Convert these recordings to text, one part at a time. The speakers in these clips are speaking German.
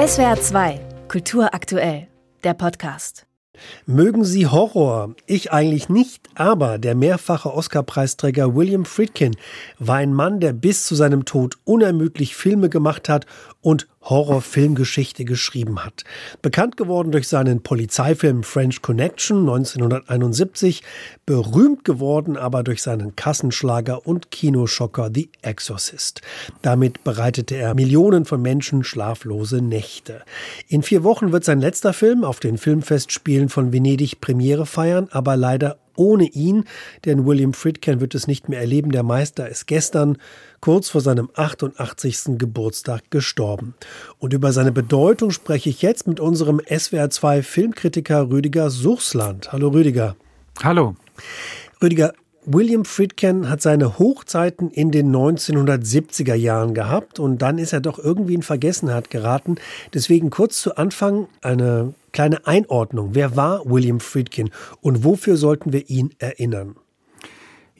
SWR 2, Kultur aktuell, der Podcast. Mögen Sie Horror? Ich eigentlich nicht, aber der mehrfache Oscar-Preisträger William Friedkin war ein Mann, der bis zu seinem Tod unermüdlich Filme gemacht hat und Horrorfilmgeschichte geschrieben hat. Bekannt geworden durch seinen Polizeifilm French Connection 1971, berühmt geworden aber durch seinen Kassenschlager und Kinoschocker The Exorcist. Damit bereitete er Millionen von Menschen schlaflose Nächte. In vier Wochen wird sein letzter Film auf den Filmfestspielen von Venedig Premiere feiern, aber leider ohne ihn, denn William Friedkin wird es nicht mehr erleben. Der Meister ist gestern kurz vor seinem 88. Geburtstag gestorben. Und über seine Bedeutung spreche ich jetzt mit unserem SWR2 Filmkritiker Rüdiger Suchsland. Hallo Rüdiger. Hallo. Rüdiger, William Friedkin hat seine Hochzeiten in den 1970er Jahren gehabt und dann ist er doch irgendwie in Vergessenheit geraten. Deswegen kurz zu Anfang eine kleine Einordnung. Wer war William Friedkin und wofür sollten wir ihn erinnern?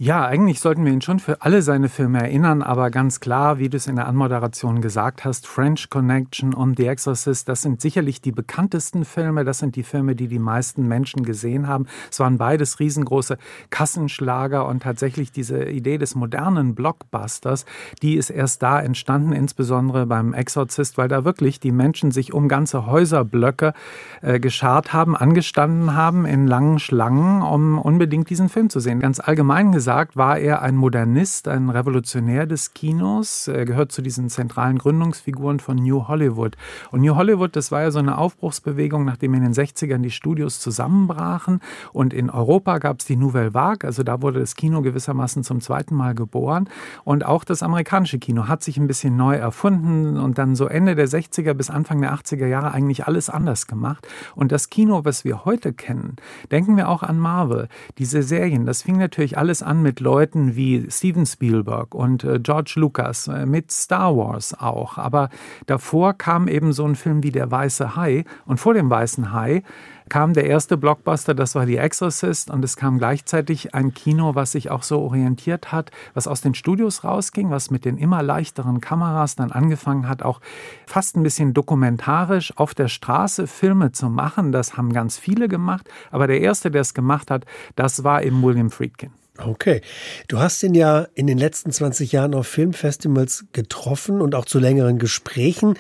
Ja, eigentlich sollten wir ihn schon für alle seine Filme erinnern, aber ganz klar, wie du es in der Anmoderation gesagt hast, French Connection und The Exorcist, das sind sicherlich die bekanntesten Filme, das sind die Filme, die die meisten Menschen gesehen haben. Es waren beides riesengroße Kassenschlager und tatsächlich diese Idee des modernen Blockbusters, die ist erst da entstanden, insbesondere beim Exorcist, weil da wirklich die Menschen sich um ganze Häuserblöcke äh, geschart haben, angestanden haben in langen Schlangen, um unbedingt diesen Film zu sehen. Ganz allgemein gesagt, gesagt, war er ein Modernist, ein Revolutionär des Kinos. Er gehört zu diesen zentralen Gründungsfiguren von New Hollywood. Und New Hollywood, das war ja so eine Aufbruchsbewegung, nachdem in den 60ern die Studios zusammenbrachen. Und in Europa gab es die Nouvelle Vague, also da wurde das Kino gewissermaßen zum zweiten Mal geboren. Und auch das amerikanische Kino hat sich ein bisschen neu erfunden und dann so Ende der 60er bis Anfang der 80er Jahre eigentlich alles anders gemacht. Und das Kino, was wir heute kennen, denken wir auch an Marvel. Diese Serien, das fing natürlich alles an mit Leuten wie Steven Spielberg und äh, George Lucas, äh, mit Star Wars auch. Aber davor kam eben so ein Film wie Der Weiße Hai. Und vor dem Weißen Hai kam der erste Blockbuster, das war The Exorcist. Und es kam gleichzeitig ein Kino, was sich auch so orientiert hat, was aus den Studios rausging, was mit den immer leichteren Kameras dann angefangen hat, auch fast ein bisschen dokumentarisch auf der Straße Filme zu machen. Das haben ganz viele gemacht. Aber der erste, der es gemacht hat, das war eben William Friedkin. Okay. Du hast ihn ja in den letzten 20 Jahren auf Filmfestivals getroffen und auch zu längeren Gesprächen.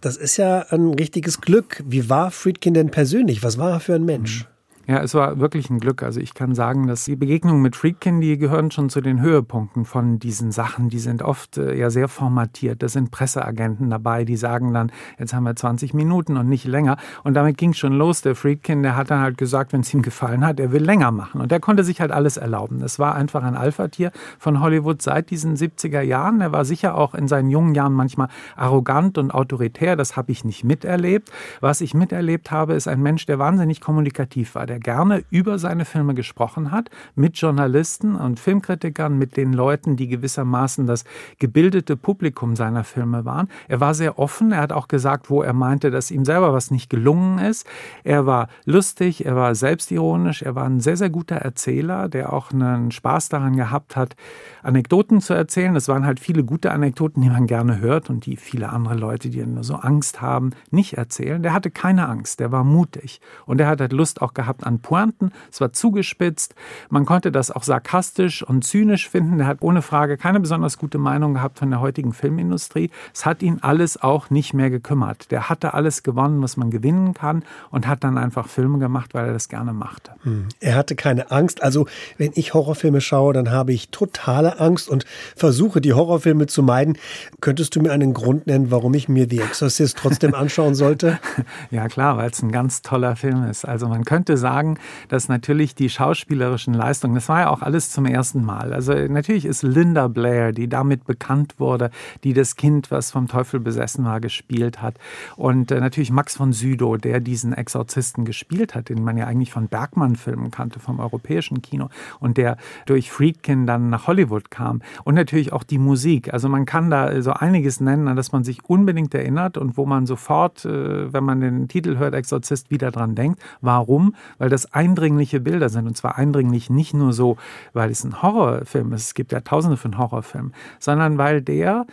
Das ist ja ein richtiges Glück. Wie war Friedkin denn persönlich? Was war er für ein Mensch? Ja, es war wirklich ein Glück. Also ich kann sagen, dass die Begegnungen mit Friedkin, die gehören schon zu den Höhepunkten von diesen Sachen. Die sind oft äh, ja sehr formatiert. Da sind Presseagenten dabei, die sagen dann, jetzt haben wir 20 Minuten und nicht länger. Und damit ging schon los. Der Friedkin, der hat dann halt gesagt, wenn es ihm gefallen hat, er will länger machen. Und der konnte sich halt alles erlauben. Es war einfach ein Alpha-Tier von Hollywood seit diesen 70er Jahren. Er war sicher auch in seinen jungen Jahren manchmal arrogant und autoritär. Das habe ich nicht miterlebt. Was ich miterlebt habe, ist ein Mensch, der wahnsinnig kommunikativ war. Der der gerne über seine Filme gesprochen hat, mit Journalisten und Filmkritikern, mit den Leuten, die gewissermaßen das gebildete Publikum seiner Filme waren. Er war sehr offen, er hat auch gesagt, wo er meinte, dass ihm selber was nicht gelungen ist. Er war lustig, er war selbstironisch, er war ein sehr, sehr guter Erzähler, der auch einen Spaß daran gehabt hat, Anekdoten zu erzählen. Es waren halt viele gute Anekdoten, die man gerne hört und die viele andere Leute, die nur so Angst haben, nicht erzählen. Der hatte keine Angst, der war mutig und er hat halt Lust auch gehabt an Pointen. Es war zugespitzt. Man konnte das auch sarkastisch und zynisch finden. Er hat ohne Frage keine besonders gute Meinung gehabt von der heutigen Filmindustrie. Es hat ihn alles auch nicht mehr gekümmert. Der hatte alles gewonnen, was man gewinnen kann und hat dann einfach Filme gemacht, weil er das gerne machte. Hm. Er hatte keine Angst. Also, wenn ich Horrorfilme schaue, dann habe ich totale Angst und versuche, die Horrorfilme zu meiden. Könntest du mir einen Grund nennen, warum ich mir The Exorcist trotzdem anschauen sollte? ja, klar, weil es ein ganz toller Film ist. Also, man könnte sagen, sagen, dass natürlich die schauspielerischen Leistungen, das war ja auch alles zum ersten Mal. Also natürlich ist Linda Blair, die damit bekannt wurde, die das Kind, was vom Teufel besessen war, gespielt hat. Und äh, natürlich Max von Sydow, der diesen Exorzisten gespielt hat, den man ja eigentlich von Bergmann-Filmen kannte, vom europäischen Kino. Und der durch Friedkin dann nach Hollywood kam. Und natürlich auch die Musik. Also man kann da so einiges nennen, an das man sich unbedingt erinnert und wo man sofort, äh, wenn man den Titel hört, Exorzist, wieder dran denkt. Warum? Weil das das eindringliche Bilder sind. Und zwar eindringlich nicht nur so, weil es ein Horrorfilm ist, es gibt ja tausende von Horrorfilmen, sondern weil der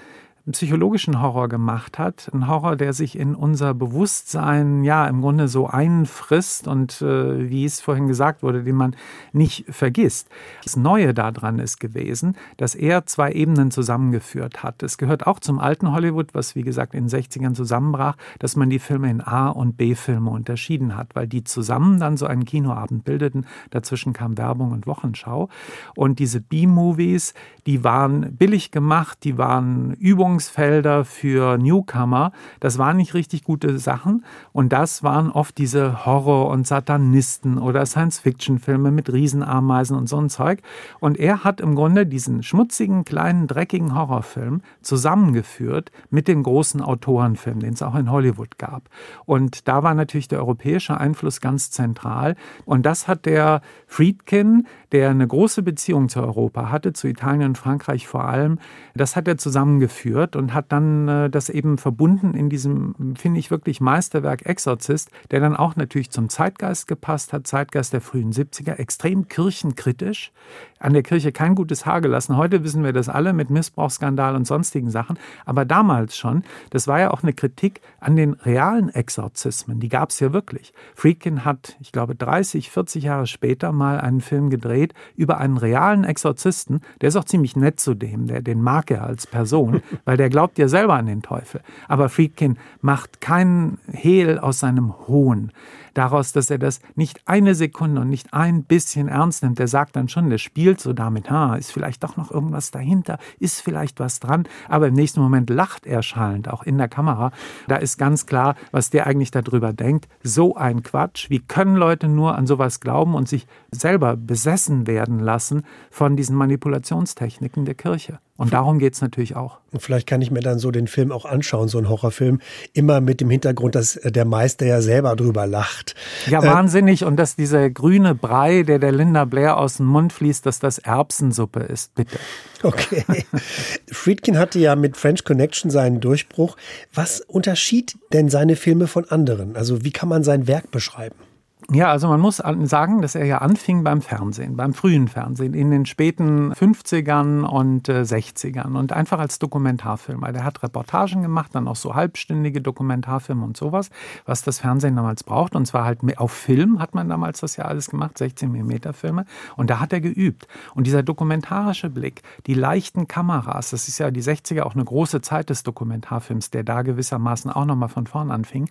psychologischen Horror gemacht hat. Ein Horror, der sich in unser Bewusstsein ja im Grunde so einfrisst und äh, wie es vorhin gesagt wurde, den man nicht vergisst. Das Neue daran ist gewesen, dass er zwei Ebenen zusammengeführt hat. Es gehört auch zum alten Hollywood, was wie gesagt in den 60ern zusammenbrach, dass man die Filme in A- und B-Filme unterschieden hat, weil die zusammen dann so einen Kinoabend bildeten. Dazwischen kam Werbung und Wochenschau. Und diese B-Movies, die waren billig gemacht, die waren Übungen Übungsfelder für Newcomer. Das waren nicht richtig gute Sachen. Und das waren oft diese Horror- und Satanisten oder Science-Fiction-Filme mit Riesenameisen und so ein Zeug. Und er hat im Grunde diesen schmutzigen, kleinen, dreckigen Horrorfilm zusammengeführt mit den großen Autorenfilmen, den es auch in Hollywood gab. Und da war natürlich der europäische Einfluss ganz zentral. Und das hat der Friedkin, der eine große Beziehung zu Europa hatte, zu Italien und Frankreich vor allem, das hat er zusammengeführt geführt und hat dann äh, das eben verbunden in diesem, finde ich wirklich Meisterwerk Exorzist, der dann auch natürlich zum Zeitgeist gepasst hat, Zeitgeist der frühen 70er, extrem kirchenkritisch, an der Kirche kein gutes Haar gelassen. Heute wissen wir das alle mit Missbrauchsskandal und sonstigen Sachen, aber damals schon, das war ja auch eine Kritik an den realen Exorzismen, die gab es ja wirklich. Friedkin hat, ich glaube, 30, 40 Jahre später mal einen Film gedreht über einen realen Exorzisten, der ist auch ziemlich nett zu dem, der, den mag er als Person, weil weil der glaubt ja selber an den Teufel. Aber Friedkin macht keinen Hehl aus seinem Hohn daraus, dass er das nicht eine Sekunde und nicht ein bisschen ernst nimmt. Der sagt dann schon, der spielt so damit, ha, ist vielleicht doch noch irgendwas dahinter, ist vielleicht was dran, aber im nächsten Moment lacht er schallend, auch in der Kamera. Da ist ganz klar, was der eigentlich darüber denkt. So ein Quatsch. Wie können Leute nur an sowas glauben und sich selber besessen werden lassen von diesen Manipulationstechniken der Kirche? Und darum geht es natürlich auch. Und vielleicht kann ich mir dann so den Film auch anschauen, so einen Horrorfilm, immer mit dem Hintergrund, dass der Meister ja selber drüber lacht. Ja, äh, wahnsinnig. Und dass dieser grüne Brei, der der Linda Blair aus dem Mund fließt, dass das Erbsensuppe ist, bitte. Okay. Friedkin hatte ja mit French Connection seinen Durchbruch. Was unterschied denn seine Filme von anderen? Also wie kann man sein Werk beschreiben? Ja, also man muss sagen, dass er ja anfing beim Fernsehen, beim frühen Fernsehen, in den späten 50ern und äh, 60ern und einfach als Dokumentarfilmer. Der hat Reportagen gemacht, dann auch so halbstündige Dokumentarfilme und sowas, was das Fernsehen damals braucht. Und zwar halt auf Film hat man damals das ja alles gemacht, 16 mm Filme. Und da hat er geübt. Und dieser dokumentarische Blick, die leichten Kameras, das ist ja die 60er auch eine große Zeit des Dokumentarfilms, der da gewissermaßen auch nochmal von vorn anfing.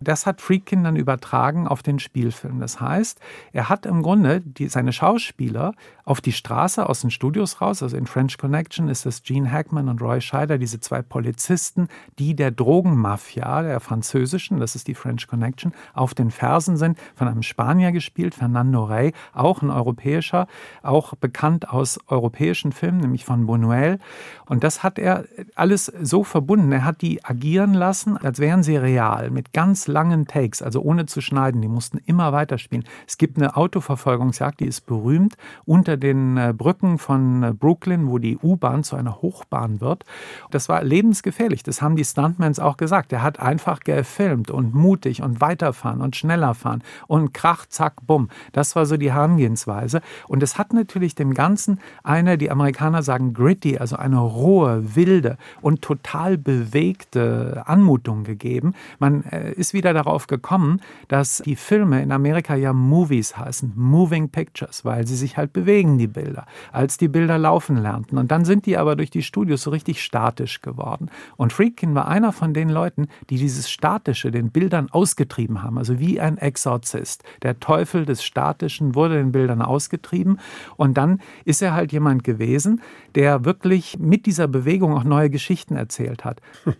Das hat Freakin dann übertragen auf den Spiel Spielfilm. Das heißt, er hat im Grunde die, seine Schauspieler auf die Straße aus den Studios raus, also in French Connection ist es Gene Hackman und Roy Scheider, diese zwei Polizisten, die der Drogenmafia, der französischen, das ist die French Connection, auf den Fersen sind, von einem Spanier gespielt, Fernando Rey, auch ein europäischer, auch bekannt aus europäischen Filmen, nämlich von Buñuel. Und das hat er alles so verbunden. Er hat die agieren lassen, als wären sie real, mit ganz langen Takes, also ohne zu schneiden. Die mussten immer immer weiterspielen. Es gibt eine Autoverfolgungsjagd, die ist berühmt, unter den äh, Brücken von äh, Brooklyn, wo die U-Bahn zu einer Hochbahn wird. Das war lebensgefährlich. Das haben die Stuntmans auch gesagt. Er hat einfach gefilmt und mutig und weiterfahren und schneller fahren und krach, zack, bumm. Das war so die Herangehensweise. Und es hat natürlich dem Ganzen eine, die Amerikaner sagen gritty, also eine rohe, wilde und total bewegte Anmutung gegeben. Man äh, ist wieder darauf gekommen, dass die Filme in Amerika ja Movies heißen, Moving Pictures, weil sie sich halt bewegen, die Bilder, als die Bilder laufen lernten. Und dann sind die aber durch die Studios so richtig statisch geworden. Und Friedkin war einer von den Leuten, die dieses Statische den Bildern ausgetrieben haben, also wie ein Exorzist. Der Teufel des Statischen wurde den Bildern ausgetrieben. Und dann ist er halt jemand gewesen, der wirklich mit dieser Bewegung auch neue Geschichten erzählt hat.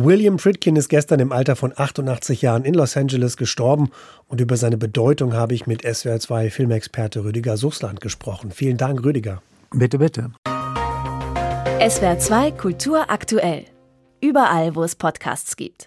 William Friedkin ist gestern im Alter von 88 Jahren in Los Angeles gestorben und über seine Bedeutung habe ich mit SWR2 Filmexperte Rüdiger Suchsland gesprochen. Vielen Dank, Rüdiger. Bitte, bitte. SWR2 Kultur aktuell. Überall, wo es Podcasts gibt.